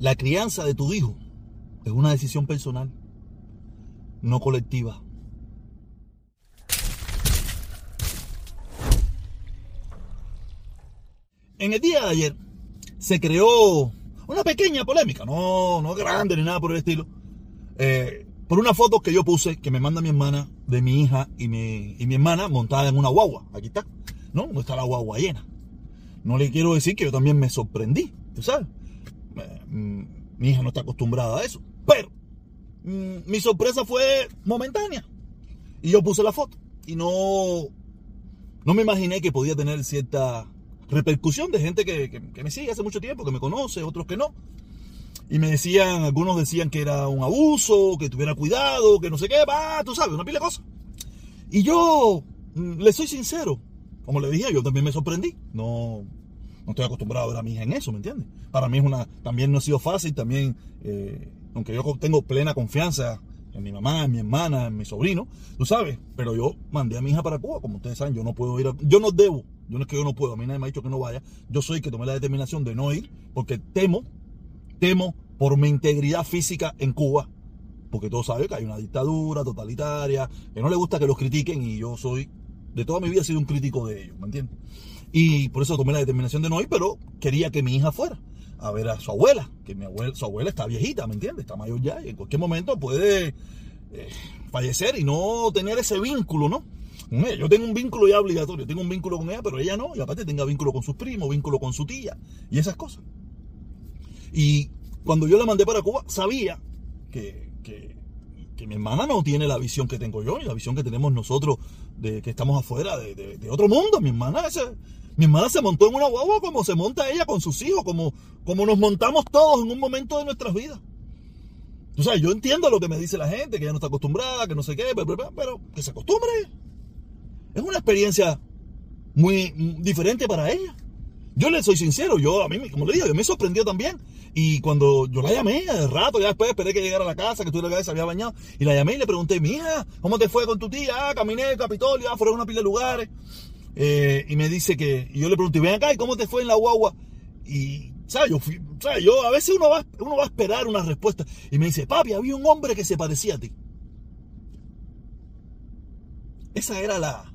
La crianza de tu hijo es una decisión personal, no colectiva. En el día de ayer se creó una pequeña polémica, no, no grande ni nada por el estilo, eh, por una foto que yo puse que me manda mi hermana de mi hija y mi, y mi hermana montada en una guagua. Aquí está, ¿no? No está la guagua llena. No le quiero decir que yo también me sorprendí, ¿tú sabes? Mm, mi hija no está acostumbrada a eso. Pero mm, mi sorpresa fue momentánea. Y yo puse la foto. Y no, no me imaginé que podía tener cierta repercusión de gente que, me sigue hace mucho tiempo, que me conoce, otros que no. Y me decían, algunos decían que era un abuso, que tuviera cuidado, que no sé qué, va, tú sabes, una pila de cosas. Y yo mm, le soy sincero, como le dije, yo también me sorprendí. No, no estoy acostumbrado a ver a mi hija en eso, ¿me entiendes? Para mí es una, también no ha sido fácil, también, eh, aunque yo tengo plena confianza en mi mamá, en mi hermana, en mi sobrino, tú sabes, pero yo mandé a mi hija para Cuba, como ustedes saben, yo no puedo ir, a, yo no debo, yo no es que yo no puedo, a mí nadie me ha dicho que no vaya, yo soy el que tomé la determinación de no ir, porque temo, temo por mi integridad física en Cuba, porque todos saben que hay una dictadura totalitaria, que no le gusta que los critiquen y yo soy, de toda mi vida he sido un crítico de ellos, ¿me entiendes? Y por eso tomé la determinación de no ir, pero quería que mi hija fuera a ver a su abuela, que mi abuela, su abuela está viejita, ¿me entiendes? Está mayor ya y en cualquier momento puede eh, fallecer y no tener ese vínculo, ¿no? Yo tengo un vínculo ya obligatorio, tengo un vínculo con ella, pero ella no, y aparte tenga vínculo con sus primos, vínculo con su tía y esas cosas. Y cuando yo la mandé para Cuba, sabía que, que, mi hermana no tiene la visión que tengo yo y la visión que tenemos nosotros de que estamos afuera de, otro mundo. Mi hermana ese, mi hermana se montó en una guagua como se monta ella con sus hijos, como, como nos montamos todos en un momento de nuestras vidas. O sea, yo entiendo lo que me dice la gente, que ella no está acostumbrada, que no sé qué, pero, que se acostumbre. Es una experiencia muy diferente para ella. Yo le soy sincero, yo a mí, como le digo, yo me sorprendió también. Y cuando yo la llamé, de rato, ya después esperé que llegara a la casa, que estuviera la se había bañado, y la llamé y le pregunté, mi hija, ¿cómo te fue con tu tía? Ah, caminé el Capitolio, ah, fueron una pila de lugares. Eh, y me dice que, y yo le pregunté, ven acá, ¿y cómo te fue en la guagua? Y, ¿sabes? Yo, ¿sabes? yo a veces uno va, uno va a esperar una respuesta. Y me dice, papi, había un hombre que se parecía a ti. Esa era la...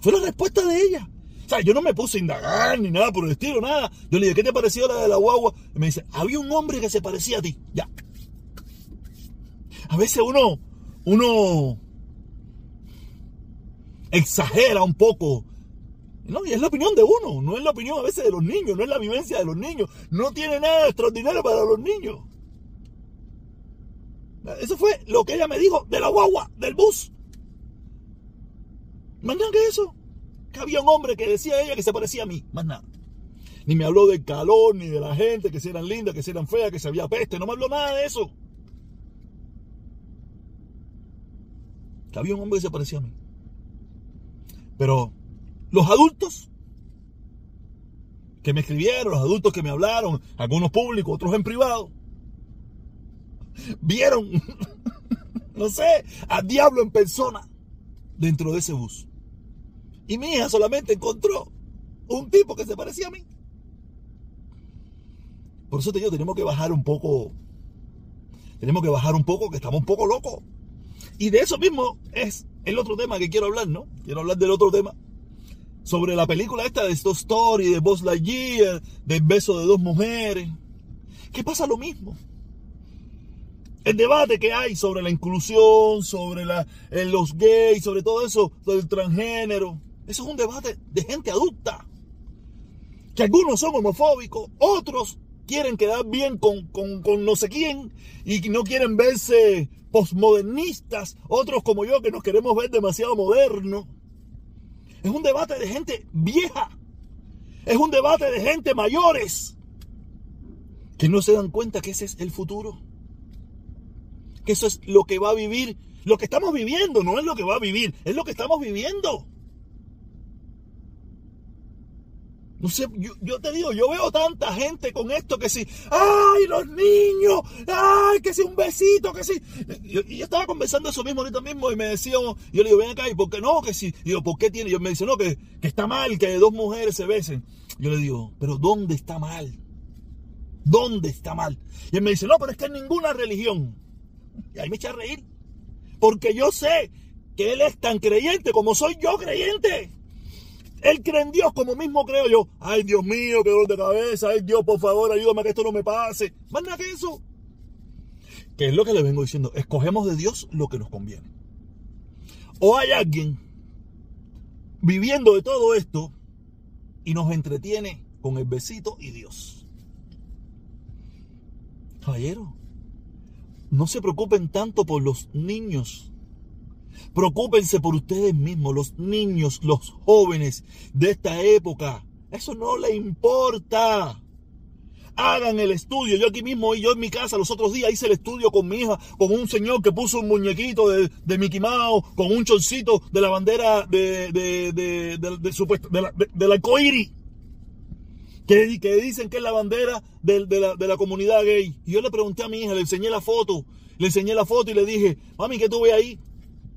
Fue la respuesta de ella. O sea, yo no me puse a indagar ni nada por el estilo, nada. Yo le dije, ¿qué te pareció la de la guagua? Y me dice, había un hombre que se parecía a ti. Ya. A veces uno, uno exagera un poco. No, y es la opinión de uno, no es la opinión a veces de los niños, no es la vivencia de los niños. No tiene nada extraordinario para los niños. Eso fue lo que ella me dijo de la guagua, del bus. Nada que eso. Que había un hombre que decía a ella que se parecía a mí, más nada. Ni me habló del calor, ni de la gente, que si eran lindas, que si eran feas, que si había peste, no me habló nada de eso. Que había un hombre que se parecía a mí. Pero los adultos que me escribieron, los adultos que me hablaron, algunos públicos, otros en privado, vieron, no sé, al diablo en persona dentro de ese bus. Y mi hija solamente encontró un tipo que se parecía a mí. Por eso te digo, tenemos que bajar un poco. Tenemos que bajar un poco, que estamos un poco locos. Y de eso mismo es el otro tema que quiero hablar, ¿no? Quiero hablar del otro tema. Sobre la película esta de Story Story, de Buzz Lightyear, del beso de dos mujeres. ¿Qué pasa lo mismo? El debate que hay sobre la inclusión, sobre la, eh, los gays, sobre todo eso, sobre el transgénero. Eso es un debate de gente adulta. Que algunos son homofóbicos, otros quieren quedar bien con, con no sé quién y no quieren verse posmodernistas, otros como yo que nos queremos ver demasiado modernos. Es un debate de gente vieja. Es un debate de gente mayores que no se dan cuenta que ese es el futuro. Que eso es lo que va a vivir. Lo que estamos viviendo no es lo que va a vivir, es lo que estamos viviendo. No sé, yo, te digo, yo veo tanta gente con esto que sí, ¡ay, los niños! ¡ay, que sí, un besito, que sí! Y yo, estaba conversando eso mismo ahorita mismo y me decía, yo le digo, ven acá, ¿y por qué no? Que sí. Y yo, ¿por qué tiene? Y yo me dice, no, que, que está mal que dos mujeres se besen. Yo le digo, ¿pero dónde está mal? ¿Dónde está mal? Y él me dice, no, pero es que en ninguna religión. Y ahí me echa a reír. Porque yo sé que él es tan creyente como soy yo creyente. Él cree en Dios como mismo creo yo. Ay, Dios mío, qué dolor de cabeza. Ay, Dios, por favor, ayúdame a que esto no me pase. Más nada que eso. Que es lo que le vengo diciendo. Escogemos de Dios lo que nos conviene. O hay alguien viviendo de todo esto y nos entretiene con el besito y Dios. Caballero, no se preocupen tanto por los niños. Preocúpense por ustedes mismos, los niños, los jóvenes de esta época. Eso no le importa. Hagan el estudio. Yo aquí mismo, yo en mi casa los otros días hice el estudio con mi hija, con un señor que puso un muñequito de, de Mickey Mouse, con un chorcito de la bandera de, de, de, de, de la, de, la que, que, dicen que es la bandera de, la, de la comunidad gay. Y yo le pregunté a mi hija, le enseñé la foto, le enseñé la foto y le dije, mami, ¿qué tú ves ahí?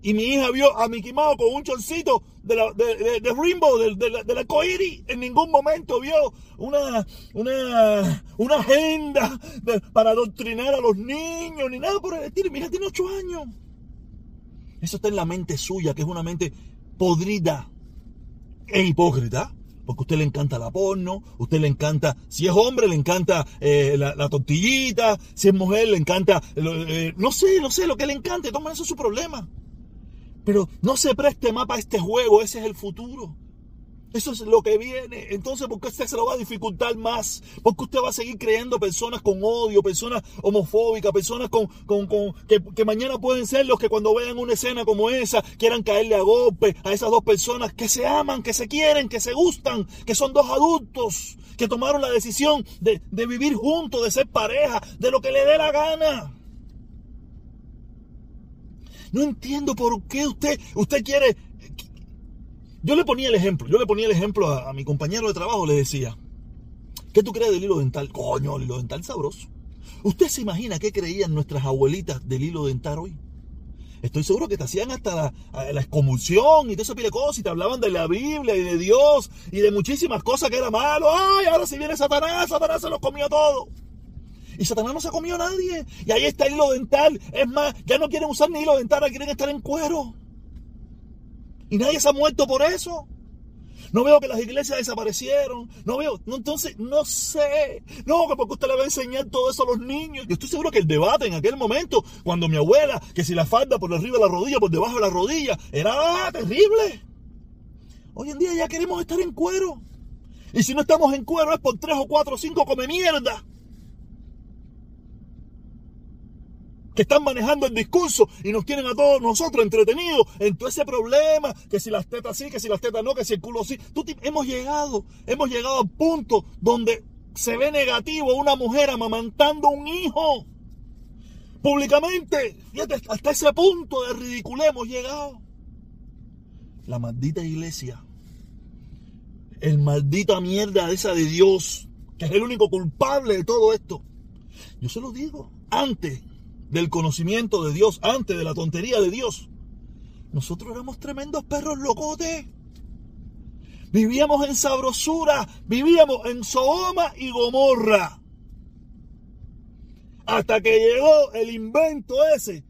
Y mi hija vio a Mickey Mouse con un chorcito de, la, de, de, Rainbow, de, de, la, de. En ningún momento vio una, una, agenda para adoctrinar a los niños, ni nada por el estilo. Mi hija tiene ocho años. Eso está en la mente suya, que es una mente podrida e hipócrita. Porque a usted le encanta la porno, a usted le encanta, si es hombre le encanta eh, la, la, tortillita, si es mujer le encanta, eh, no sé, no sé, lo que le encante, toma eso es su problema. Pero no se preste más para este juego, ese es el futuro. Eso es lo que viene. Entonces, ¿por qué usted se lo va a dificultar más? Porque usted va a seguir creyendo personas con odio, personas homofóbicas, personas con, con, con que, que, mañana pueden ser los que cuando vean una escena como esa quieran caerle a golpe a esas dos personas que se aman, que se quieren, que se gustan, que son dos adultos, que tomaron la decisión de, de vivir juntos, de ser pareja, de lo que le dé la gana. No entiendo por qué usted, usted quiere... Yo le ponía el ejemplo, yo le ponía el ejemplo a, mi compañero de trabajo, le decía, ¿qué tú crees del hilo dental? Coño, el hilo dental sabroso. ¿Usted se imagina qué creían nuestras abuelitas del hilo dental hoy? Estoy seguro que te hacían hasta la, la excomulsión y todo ese de cosas y te hablaban de la Biblia y de Dios y de muchísimas cosas que era malo. ¡Ay, ahora si viene Satanás! Satanás se los comió todo. Y Satanás no se ha comido a nadie. Y ahí está el hilo dental. Es más, ya no quieren usar ni hilo dental, quieren estar en cuero. Y nadie se ha muerto por eso. No veo que las iglesias desaparecieron. No veo. No, entonces, no sé. No, porque usted le va a enseñar todo eso a los niños. Yo estoy seguro que el debate en aquel momento, cuando mi abuela, que si la falda por arriba de la rodilla, por debajo de la rodilla, era terrible. Hoy en día ya queremos estar en cuero. Y si no estamos en cuero es por tres o cuatro o cinco come mierda. Que están manejando el discurso y nos tienen a todos nosotros entretenidos en todo ese problema, que si las tetas sí, que si las tetas no, que si el culo sí. Hemos llegado, hemos llegado al punto donde se ve negativo una mujer amamantando un hijo. Públicamente, fíjate, hasta ese punto de ridículo hemos llegado. La maldita iglesia, el maldita mierda esa de Dios, que es el único culpable de todo esto. Yo se lo digo, antes del conocimiento de Dios, antes de la tontería de Dios. Nosotros éramos tremendos perros locotes. Vivíamos en sabrosura, vivíamos en Sodoma y Gomorra. Hasta que llegó el invento ese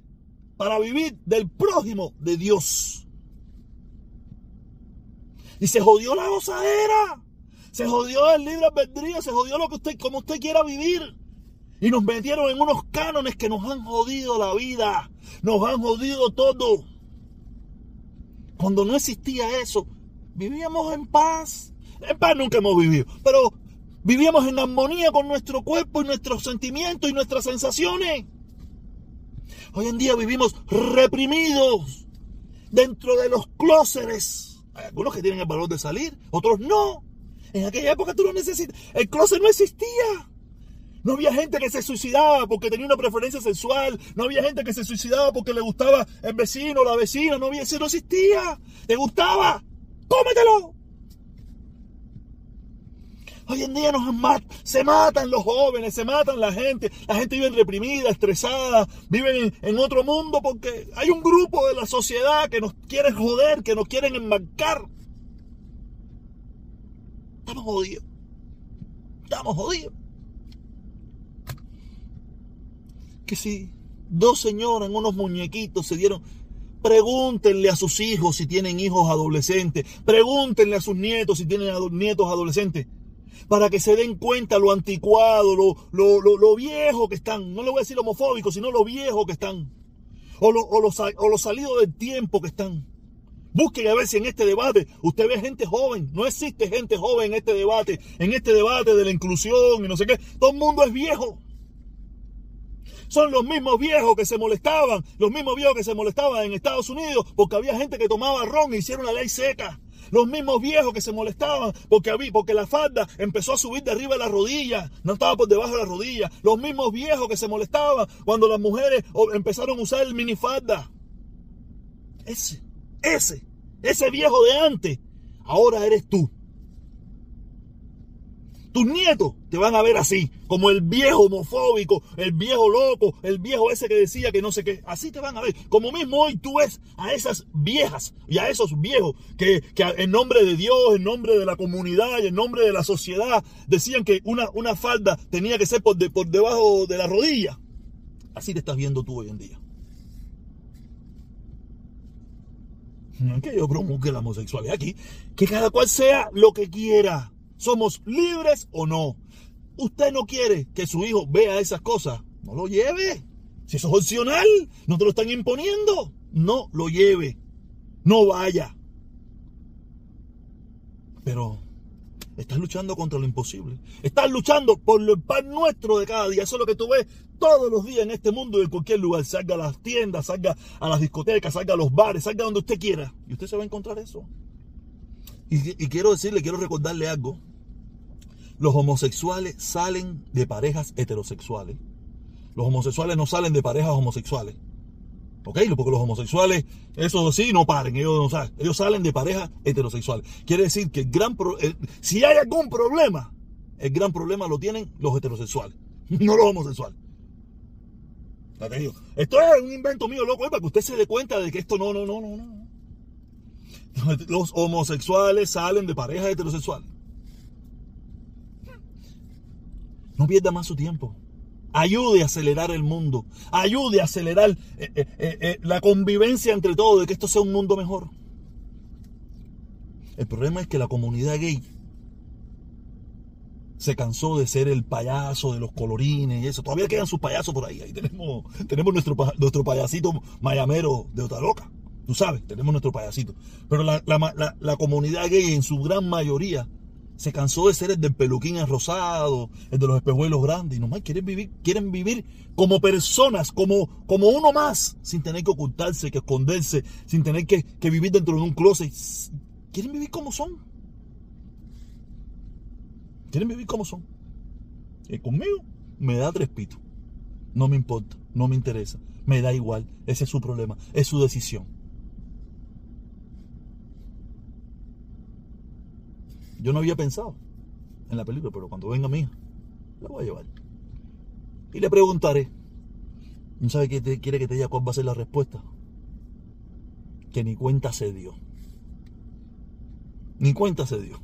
para vivir del prójimo de Dios. Y se jodió la gozadera. Se jodió el libre albedrío, se jodió lo que usted, como usted quiera vivir. Y nos metieron en unos cánones que nos han jodido la vida. Nos han jodido todo. Cuando no existía eso, vivíamos en paz. En paz nunca hemos vivido, pero vivíamos en armonía con nuestro cuerpo y nuestros sentimientos y nuestras sensaciones. Hoy en día vivimos reprimidos dentro de los clóseres. Hay algunos que tienen el valor de salir, otros no. En aquella época tú no necesitas. El closet no existía. No había gente que se suicidaba porque tenía una preferencia sexual. No había gente que se suicidaba porque le gustaba el vecino, la vecina. No había, eso no existía. ¿Te gustaba? ¡Cómetelo! Hoy en día nos se matan los jóvenes, se matan la gente. La gente vive reprimida, estresada, viven en, otro mundo porque hay un grupo de la sociedad que nos quiere joder, que nos quieren enmarcar. Estamos jodidos. Estamos jodidos. Que si dos señoras en unos muñequitos se dieron, pregúntenle a sus hijos si tienen hijos adolescentes, pregúntenle a sus nietos si tienen nietos adolescentes, para que se den cuenta lo anticuado, lo, lo, lo, viejo que están, no le voy a decir homofóbico, sino lo viejo que están, o lo, o o lo salido del tiempo que están. Busquen a ver si en este debate usted ve gente joven. No existe gente joven en este debate, en este debate de la inclusión y no sé qué. Todo el mundo es viejo. Son los mismos viejos que se molestaban, los mismos viejos que se molestaban en Estados Unidos porque había gente que tomaba ron e hicieron la ley seca. Los mismos viejos que se molestaban porque, había, porque la falda empezó a subir de arriba de la rodilla, no estaba por debajo de la rodilla. Los mismos viejos que se molestaban cuando las mujeres empezaron a usar el minifalda. Ese ese, ese viejo de antes, ahora eres tú. Tus nietos te van a ver así, como el viejo homofóbico, el viejo loco, el viejo ese que decía que no sé qué. Así te van a ver. Como mismo hoy tú ves a esas viejas y a esos viejos que, en nombre de Dios, en nombre de la comunidad y en nombre de la sociedad decían que una, una falda tenía que ser por, por debajo de la rodilla. Así te estás viendo tú hoy en día. No que yo promulgue la homosexualidad aquí. Que cada cual sea lo que quiera. Somos libres o no. Usted no quiere que su hijo vea esas cosas. No lo lleve. Si eso es opcional, no te lo están imponiendo. No lo lleve. No vaya. Pero estás luchando contra lo imposible. Estás luchando por el pan nuestro de cada día. Eso es lo que tú ves todos los días en este mundo y en cualquier lugar. Salga a las tiendas, salga a las discotecas, salga a los bares, salga donde usted quiera. Y usted se va a encontrar eso. Y, quiero decirle, quiero recordarle algo. Los homosexuales salen de parejas heterosexuales. Los homosexuales no salen de parejas homosexuales. ¿Ok? Porque los homosexuales, eso sí, no paren. Ellos, no ellos salen de parejas heterosexuales. Quiere decir que el gran si hay algún problema, el gran problema lo tienen los heterosexuales, no los homosexuales. Esto es un invento mío, loco, para que usted se dé cuenta de que esto no, no, no, no, no. Los homosexuales salen de parejas heterosexuales. No pierda más su tiempo. Ayude a acelerar el mundo. Ayude a acelerar eh, eh, eh, la convivencia entre todos, de que esto sea un mundo mejor. El problema es que la comunidad gay se cansó de ser el payaso de los colorines y eso. Todavía quedan sus payasos por ahí. Ahí tenemos, tenemos nuestro, nuestro payasito mayamero de otra loca. Tú sabes, tenemos nuestro payasito. Pero la, comunidad gay en su gran mayoría se cansó de ser el del peluquín rosado, el de los espejuelos grandes. Y nomás quieren vivir, quieren vivir como personas, como, como uno más, sin tener que ocultarse, que esconderse, sin tener que, que vivir dentro de un closet. Quieren vivir como son. Quieren vivir como son. Y conmigo me da tres pitos. No me importa, no me interesa, me da igual. Ese es su problema, es su decisión. Yo no había pensado en la película, pero cuando venga mi hija, la voy a llevar. Y le preguntaré. ¿No sabe qué quiere que te diga cuál va a ser la respuesta? Que ni cuenta se dio. Ni cuenta se dio.